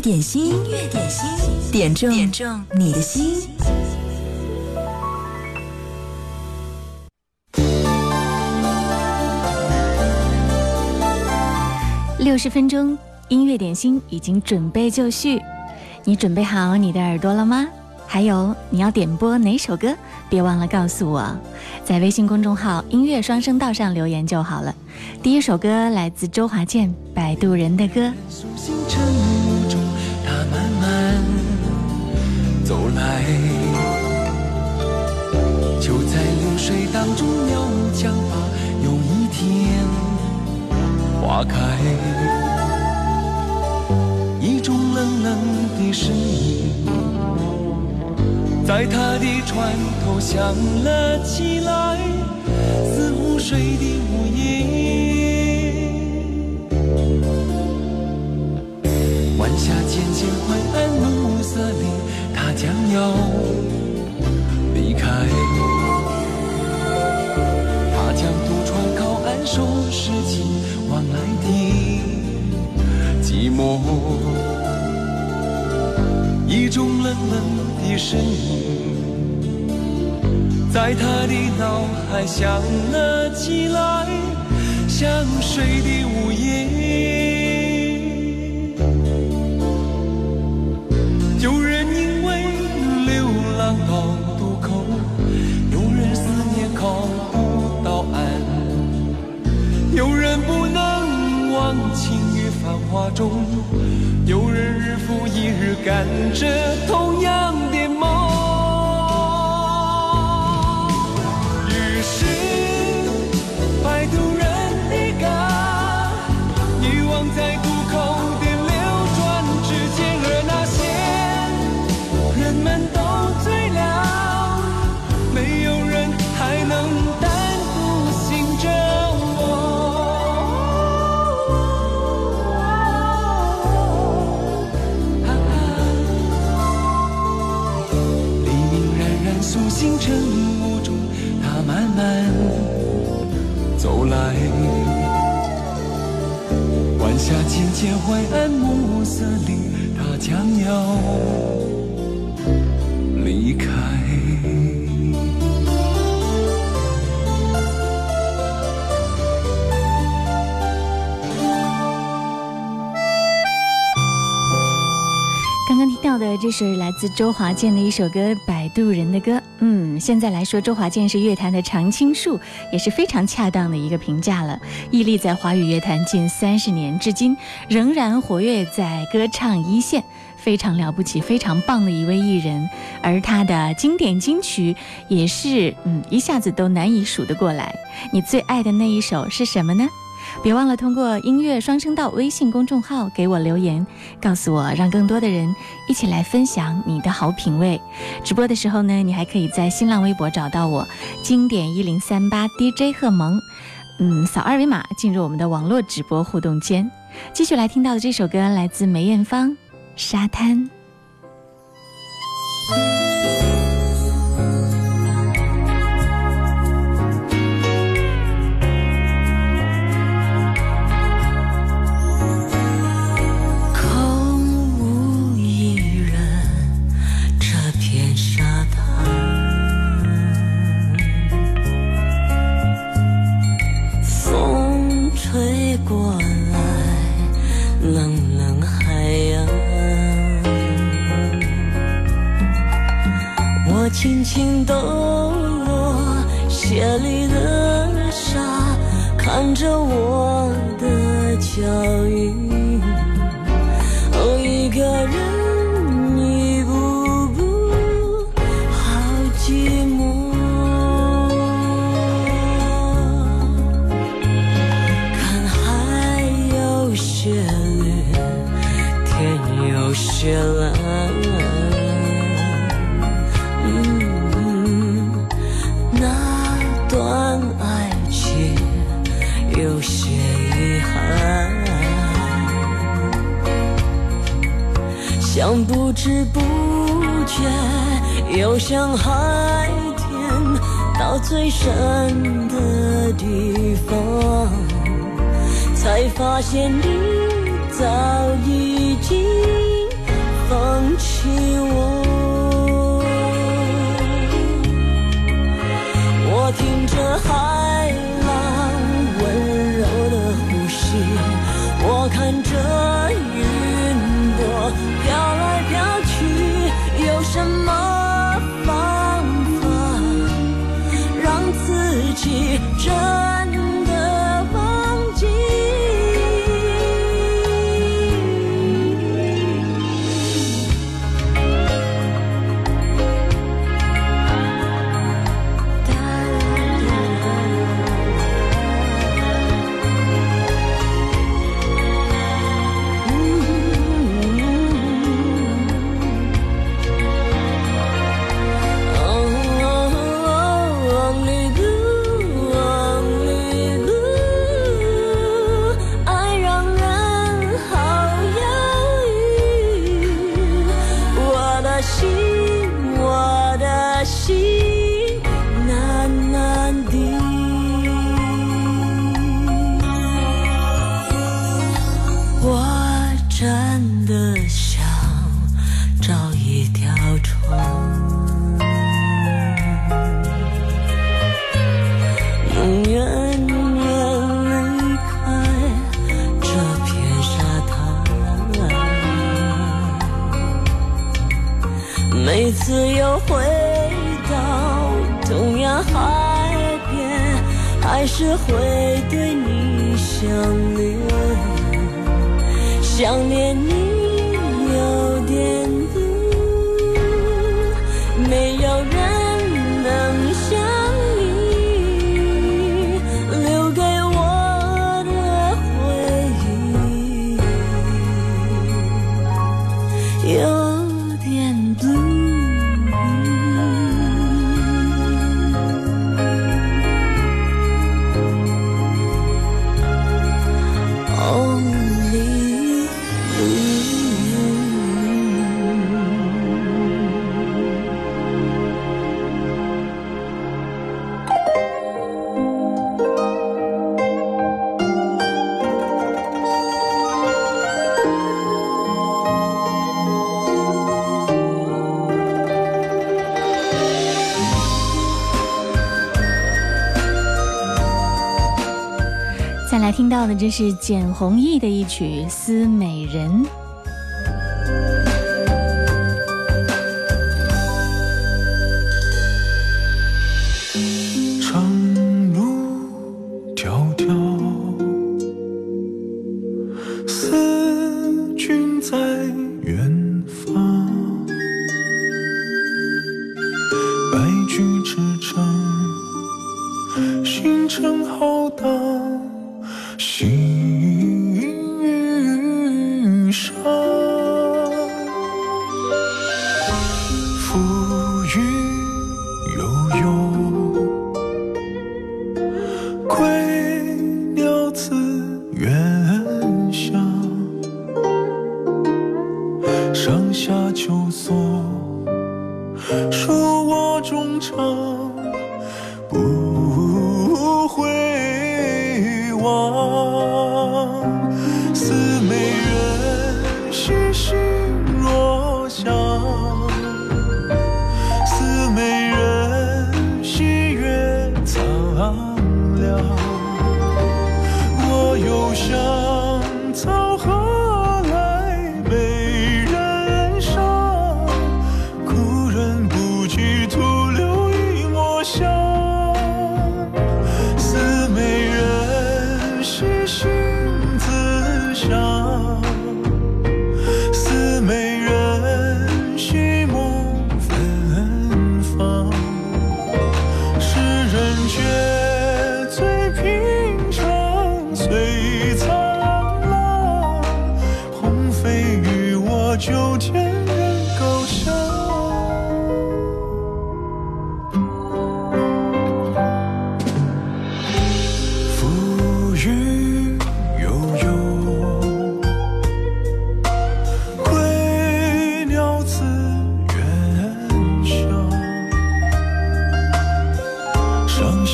点心，音乐点心，点中点中你的心。六十分钟音乐点心已经准备就绪，你准备好你的耳朵了吗？还有你要点播哪首歌？别忘了告诉我，在微信公众号“音乐双声道”上留言就好了。第一首歌来自周华健，《摆渡人的歌》。走来，就在流水当中渺无讲法。有一天，花开，一种冷冷的声音。在他的船头响了起来，似湖水的午夜。种冷冷。的身影在他的脑海响了起来，像水的午夜。有人因为流浪到渡口，有人思念靠不到岸，有人不能忘情于繁华中，日赶着同样。渐渐灰暗暮色里，他将要离开。的，这是来自周华健的一首歌《摆渡人的歌》。嗯，现在来说，周华健是乐坛的常青树，也是非常恰当的一个评价了。屹立在华语乐坛近三十年，至今仍然活跃在歌唱一线，非常了不起、非常棒的一位艺人。而他的经典金曲也是，嗯，一下子都难以数得过来。你最爱的那一首是什么呢？别忘了通过音乐双声道微信公众号给我留言，告诉我，让更多的人一起来分享你的好品味。直播的时候呢，你还可以在新浪微博找到我，经典一零三八 DJ 贺萌，嗯，扫二维码进入我们的网络直播互动间。继续来听到的这首歌来自梅艳芳，《沙滩》。轻轻抖落鞋里的沙，看着我的脚印，不知不觉，游向海天，到最深的地方，才发现你早已经放弃我。我听着海浪温柔的呼吸，我看着。这是简弘亦的一曲思美人。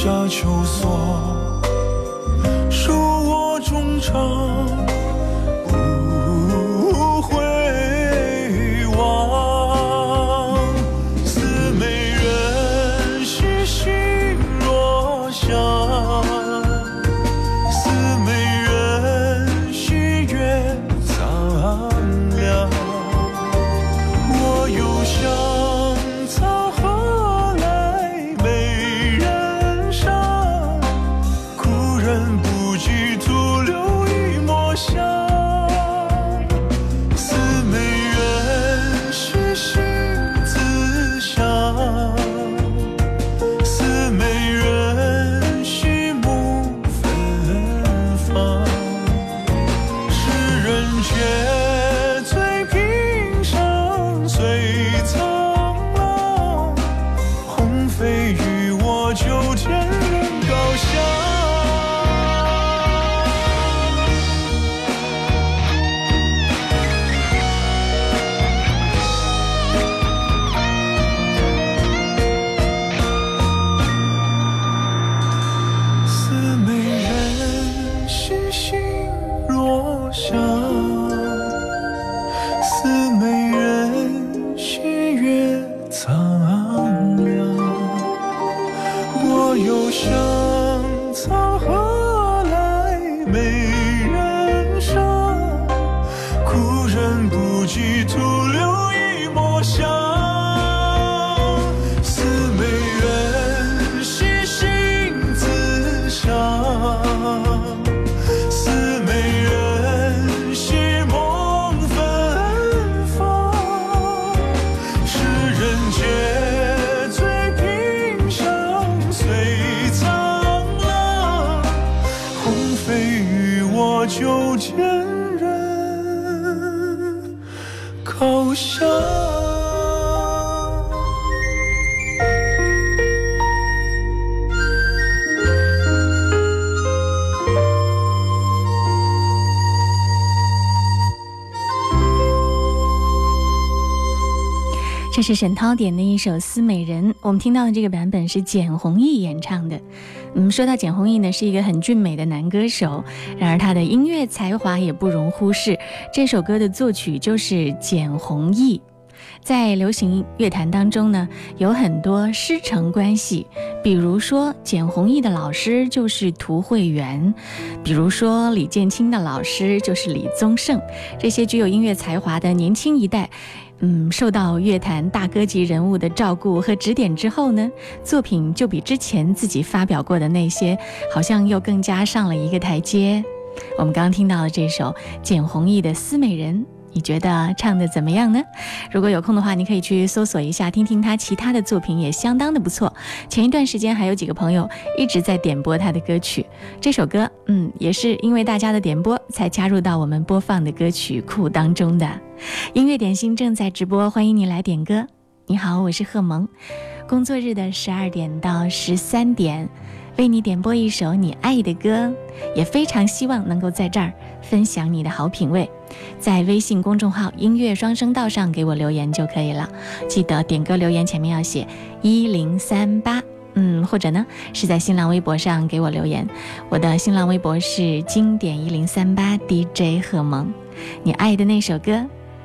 下求索述我衷肠是沈涛点的一首《思美人》，我们听到的这个版本是简弘亦演唱的。嗯，说到简弘亦呢，是一个很俊美的男歌手，然而他的音乐才华也不容忽视。这首歌的作曲就是简弘亦。在流行乐坛当中呢，有很多师承关系，比如说简弘毅的老师就是涂慧源，比如说李建清的老师就是李宗盛，这些具有音乐才华的年轻一代。嗯，受到乐坛大哥级人物的照顾和指点之后呢，作品就比之前自己发表过的那些，好像又更加上了一个台阶。我们刚听到了这首简弘毅的《思美人》。你觉得唱的怎么样呢？如果有空的话，你可以去搜索一下，听听他其他的作品，也相当的不错。前一段时间还有几个朋友一直在点播他的歌曲，这首歌，嗯，也是因为大家的点播才加入到我们播放的歌曲库当中的。音乐点心正在直播，欢迎你来点歌。你好，我是贺萌，工作日的十二点到十三点，为你点播一首你爱的歌，也非常希望能够在这儿分享你的好品味。在微信公众号“音乐双声道”上给我留言就可以了，记得点歌留言前面要写一零三八，嗯，或者呢是在新浪微博上给我留言，我的新浪微博是经典一零三八 DJ 贺萌，你爱的那首歌，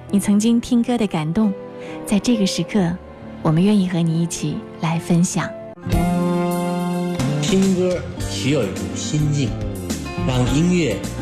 你曾经听歌的感动，在这个时刻，我们愿意和你一起来分享。听歌需要一种心境，让音乐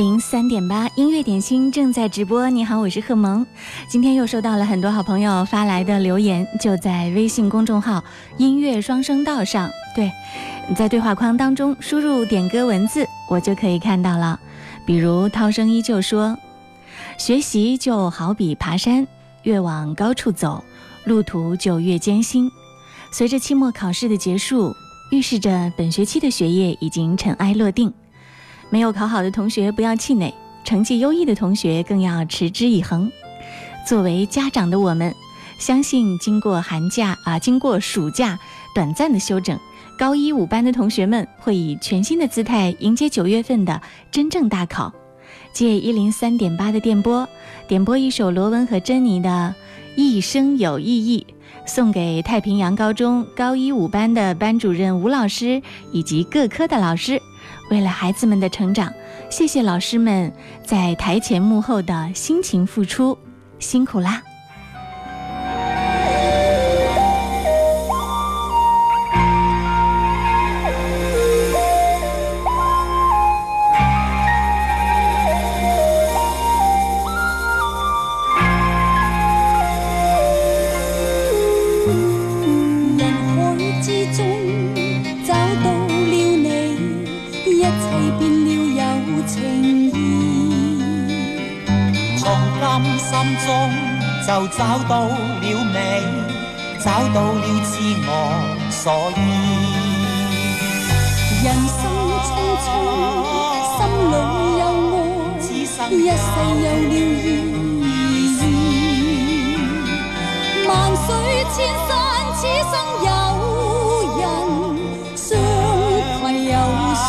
零三点八音乐点心正在直播。你好，我是贺萌。今天又收到了很多好朋友发来的留言，就在微信公众号“音乐双声道”上。对，在对话框当中输入点歌文字，我就可以看到了。比如涛声依旧说：“学习就好比爬山，越往高处走，路途就越艰辛。随着期末考试的结束，预示着本学期的学业已经尘埃落定。”没有考好的同学不要气馁，成绩优异的同学更要持之以恒。作为家长的我们，相信经过寒假啊，经过暑假短暂的休整，高一五班的同学们会以全新的姿态迎接九月份的真正大考。借一零三点八的电波，点播一首罗文和珍妮的《一生有意义》，送给太平洋高中高一五班的班主任吴老师以及各科的老师。为了孩子们的成长，谢谢老师们在台前幕后的辛勤付出，辛苦啦！心中就找到了美，找到了自我所依。人生匆匆，心里有爱，一世有了意义。万水千山，此生有人相携又相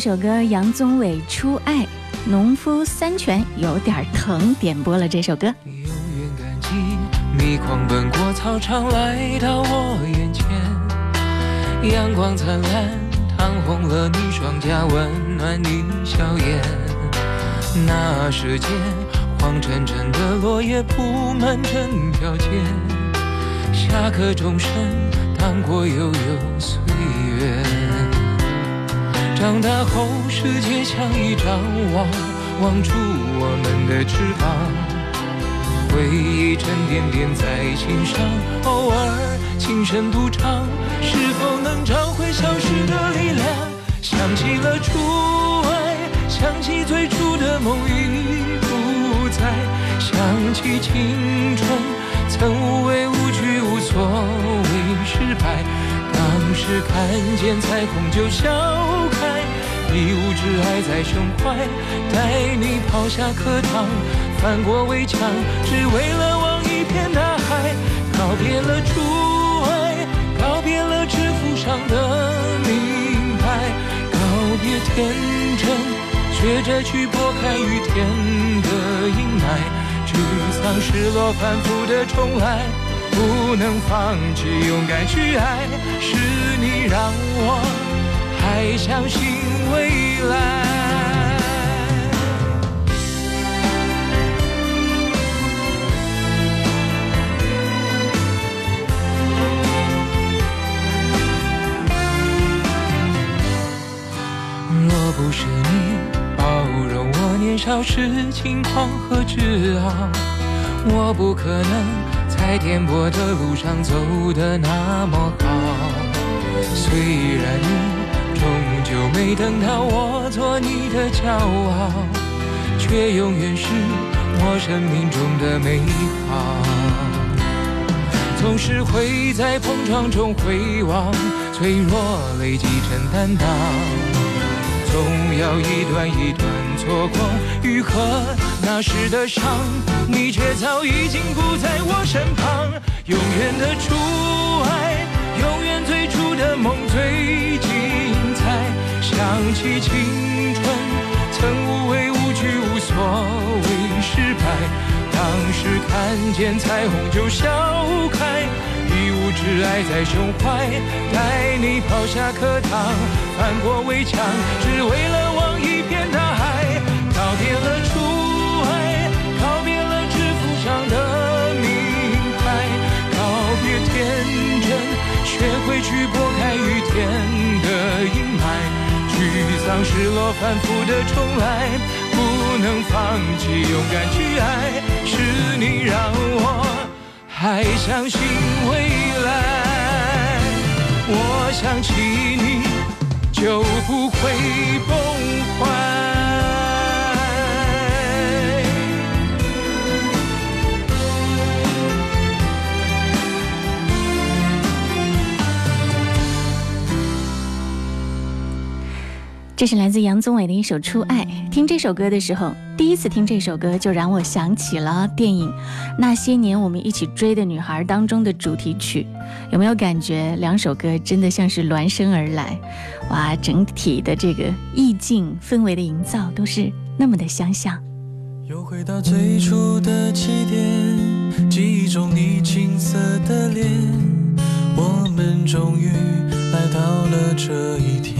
首歌，杨宗纬《初爱》，农夫山泉有点疼，点播了这首歌。永远感激你狂奔过操场来到我眼前，阳光灿烂，烫红了你双颊，温暖你笑颜。那时间，黄澄澄的落叶铺满整条街，下课钟声荡过悠悠岁月。长大后，世界像一张网，网住我们的翅膀。回忆沉甸甸在心上，偶尔轻声独唱，是否能找回消失的力量？想起了初爱，想起最初的梦已不在，想起青春曾无畏无惧，无所谓失败。当时看见彩虹就笑开，一无挚爱在胸怀，带你跑下课堂，翻过围墙，只为了望一片大海。告别了初爱，告别了制服上的名牌，告别天真，学着去拨开雨天的阴霾，沮丧、失落、反复的重来。不能放弃，勇敢去爱，是你让我还相信未来。若不是你包容我年少时轻狂和自傲，我不可能在颠簸的路上走得那么好。虽然你没等到我做你的骄傲，却永远是我生命中的美好。总是会在碰撞中回望，脆弱累积成担当。总要一段一段错过，愈合那时的伤，你却早已经不在我身旁。永远的初爱，永远最初的梦最。想起青春，曾无畏无惧，无所谓失败。当时看见彩虹就笑开，一无挚爱在胸怀，带你跑下课堂，翻过围墙，只为了望一片大海。告别了初爱，告别了制服上的名牌，告别天真，学会去拨开雨天。当、失落、反复的重来。不能放弃，勇敢去爱，是你让我还相信未来。我想起你，就不会崩坏。这是来自杨宗纬的一首《初爱》。听这首歌的时候，第一次听这首歌就让我想起了电影《那些年我们一起追的女孩》当中的主题曲。有没有感觉两首歌真的像是孪生而来？哇，整体的这个意境氛围的营造都是那么的相像。又回到最初的起点，记忆中你青涩的脸，我们终于来到了这一天。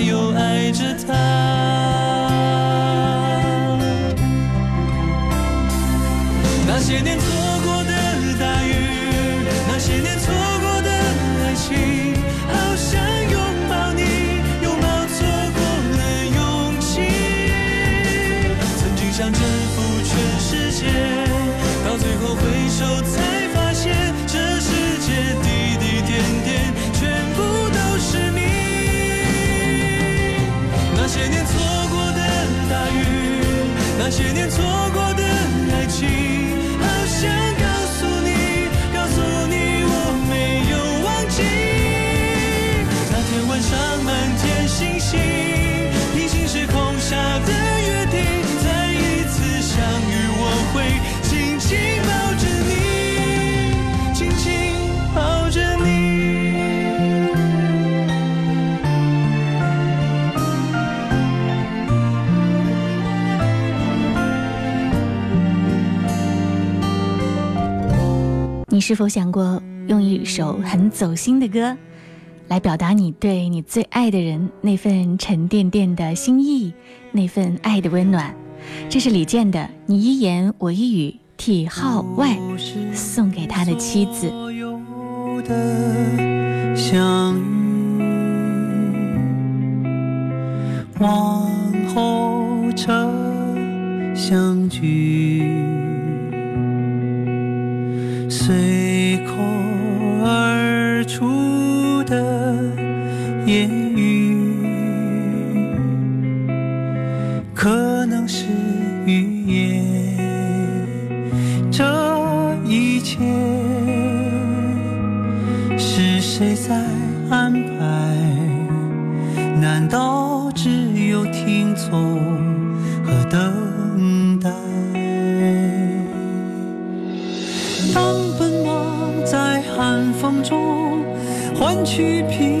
又爱着他？那些年是否想过用一首很走心的歌，来表达你对你最爱的人那份沉甸甸的心意，那份爱的温暖？这是李健的《你一言我一语》，替号外送给他的妻子。相往后车相聚。随谁在安排？难道只有听从和等待？当奔忙在寒风。中换取平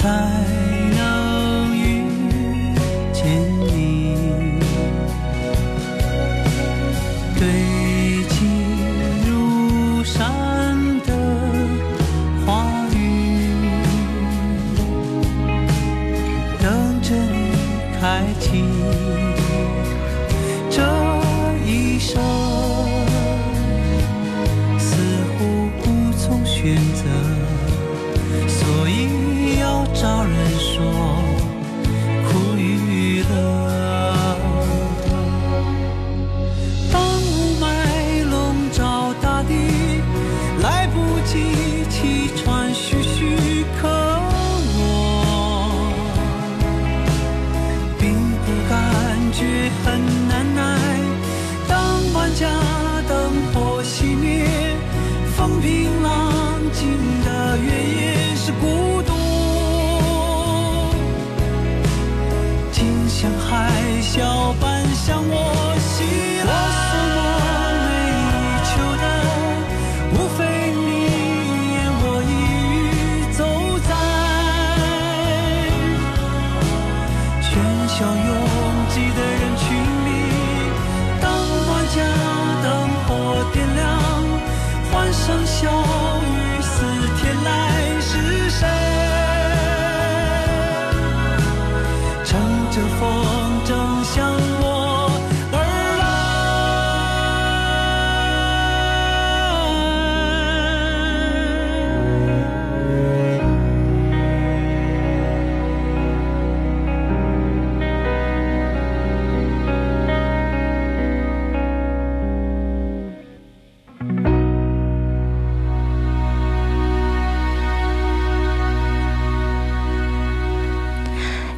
才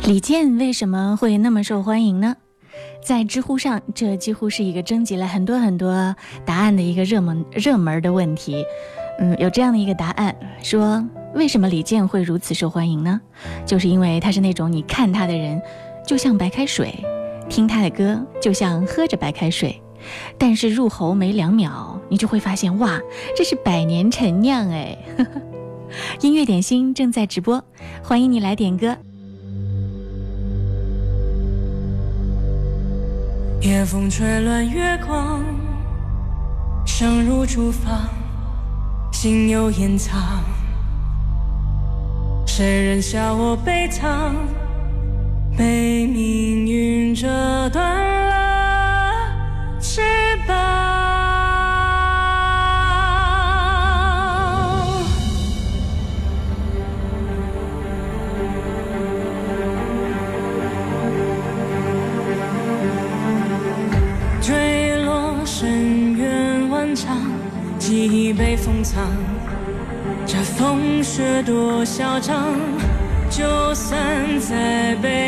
李健为什么会那么受欢迎呢？在知乎上，这几乎是一个征集了很多很多答案的一个热门热门的问题。嗯，有这样的一个答案说，为什么李健会如此受欢迎呢？就是因为他是那种你看他的人，就像白开水，听他的歌就像喝着白开水，但是入喉没两秒，你就会发现哇，这是百年陈酿哎！音乐点心正在直播，欢迎你来点歌。夜风吹乱月光，声如厨房，心有掩藏。谁人笑我悲怆，被命运折断了翅膀。嚣张，就算再被